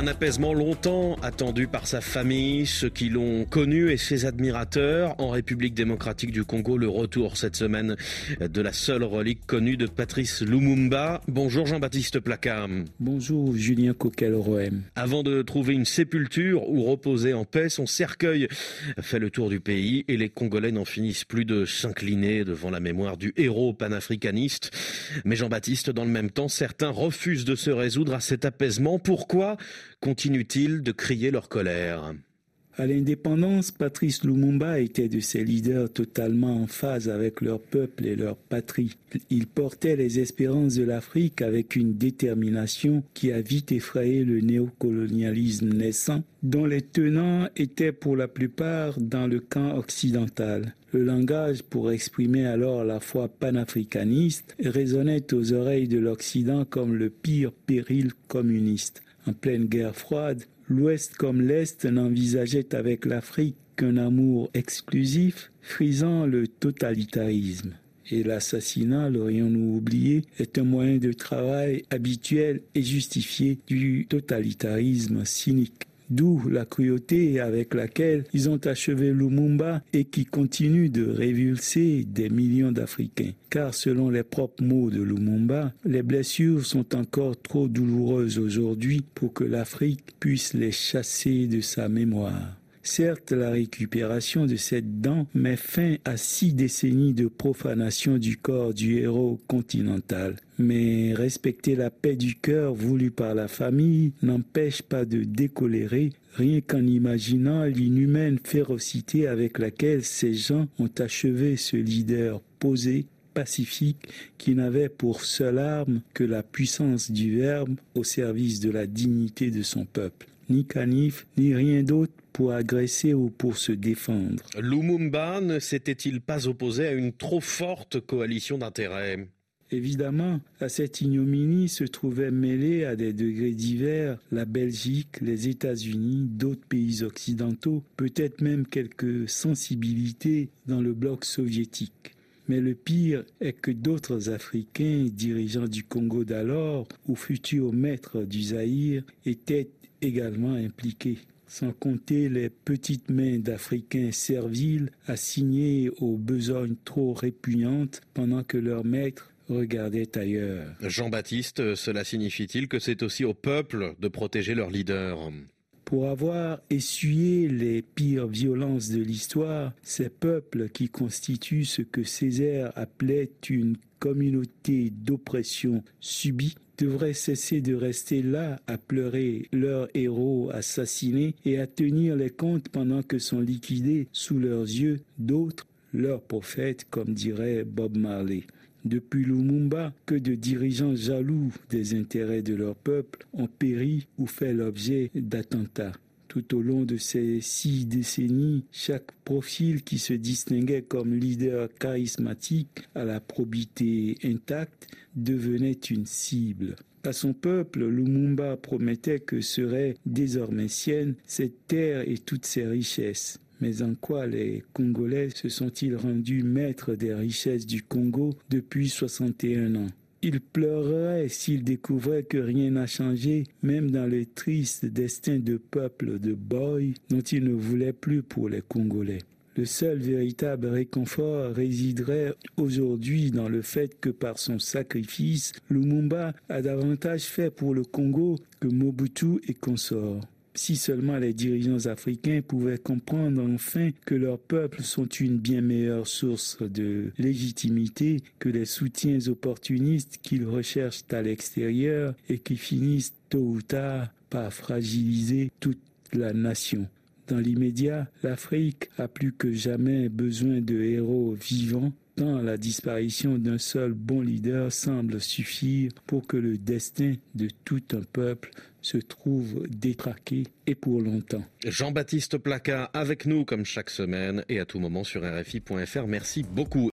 Un apaisement longtemps attendu par sa famille, ceux qui l'ont connu et ses admirateurs. En République démocratique du Congo, le retour cette semaine de la seule relique connue de Patrice Lumumba. Bonjour Jean-Baptiste Placard. Bonjour Julien Coquel-Roem. Avant de trouver une sépulture où reposer en paix, son cercueil fait le tour du pays et les Congolais n'en finissent plus de s'incliner devant la mémoire du héros panafricaniste. Mais Jean-Baptiste, dans le même temps, certains refusent de se résoudre à cet apaisement. Pourquoi continuent-ils de crier leur colère? À l'indépendance, Patrice Lumumba était de ces leaders totalement en phase avec leur peuple et leur patrie. Il portait les espérances de l'Afrique avec une détermination qui a vite effrayé le néocolonialisme naissant, dont les tenants étaient pour la plupart dans le camp occidental. Le langage pour exprimer alors la foi panafricaniste résonnait aux oreilles de l'Occident comme le pire péril communiste. En pleine guerre froide, l'Ouest comme l'Est n'envisageait avec l'Afrique qu'un amour exclusif, frisant le totalitarisme. Et l'assassinat, l'aurions-nous oublié, est un moyen de travail habituel et justifié du totalitarisme cynique. D'où la cruauté avec laquelle ils ont achevé Lumumba et qui continue de révulser des millions d'Africains. Car selon les propres mots de Lumumba, les blessures sont encore trop douloureuses aujourd'hui pour que l'Afrique puisse les chasser de sa mémoire. Certes, la récupération de cette dent met fin à six décennies de profanation du corps du héros continental. Mais respecter la paix du cœur voulue par la famille n'empêche pas de décolérer rien qu'en imaginant l'inhumaine férocité avec laquelle ces gens ont achevé ce leader posé pacifique qui n'avait pour seule arme que la puissance du Verbe au service de la dignité de son peuple. Ni canif, ni rien d'autre pour agresser ou pour se défendre. Lumumba ne s'était-il pas opposé à une trop forte coalition d'intérêts? Évidemment, à cette ignominie se trouvaient mêlés à des degrés divers la Belgique, les États-Unis, d'autres pays occidentaux, peut-être même quelques sensibilités dans le bloc soviétique. Mais le pire est que d'autres Africains, dirigeants du Congo d'alors ou futurs maîtres du Zaïre, étaient également impliqués sans compter les petites mains d'Africains serviles assignées aux besognes trop répugnantes pendant que leurs maîtres regardaient ailleurs. Jean-Baptiste, cela signifie-t-il que c'est aussi au peuple de protéger leur leader pour avoir essuyé les pires violences de l'histoire, ces peuples qui constituent ce que Césaire appelait une communauté d'oppression subie devraient cesser de rester là à pleurer leurs héros assassinés et à tenir les comptes pendant que sont liquidés sous leurs yeux d'autres, leurs prophètes, comme dirait Bob Marley. Depuis Lumumba, que de dirigeants jaloux des intérêts de leur peuple ont péri ou fait l'objet d'attentats. Tout au long de ces six décennies, chaque profil qui se distinguait comme leader charismatique à la probité intacte devenait une cible. À son peuple, Lumumba promettait que seraient désormais siennes cette terre et toutes ses richesses. Mais en quoi les Congolais se sont-ils rendus maîtres des richesses du Congo depuis 61 ans? Il pleurerait s'il découvrait que rien n'a changé, même dans le triste destin de peuple de Boy dont il ne voulait plus pour les Congolais. Le seul véritable réconfort résiderait aujourd'hui dans le fait que par son sacrifice, Lumumba a davantage fait pour le Congo que Mobutu et consorts. Si seulement les dirigeants africains pouvaient comprendre enfin que leurs peuples sont une bien meilleure source de légitimité que les soutiens opportunistes qu'ils recherchent à l'extérieur et qui finissent tôt ou tard par fragiliser toute la nation. Dans l'immédiat, l'Afrique a plus que jamais besoin de héros vivants tant la disparition d'un seul bon leader semble suffire pour que le destin de tout un peuple se trouve détraqué et pour longtemps. Jean-Baptiste Placard avec nous comme chaque semaine et à tout moment sur RFI.fr. Merci beaucoup.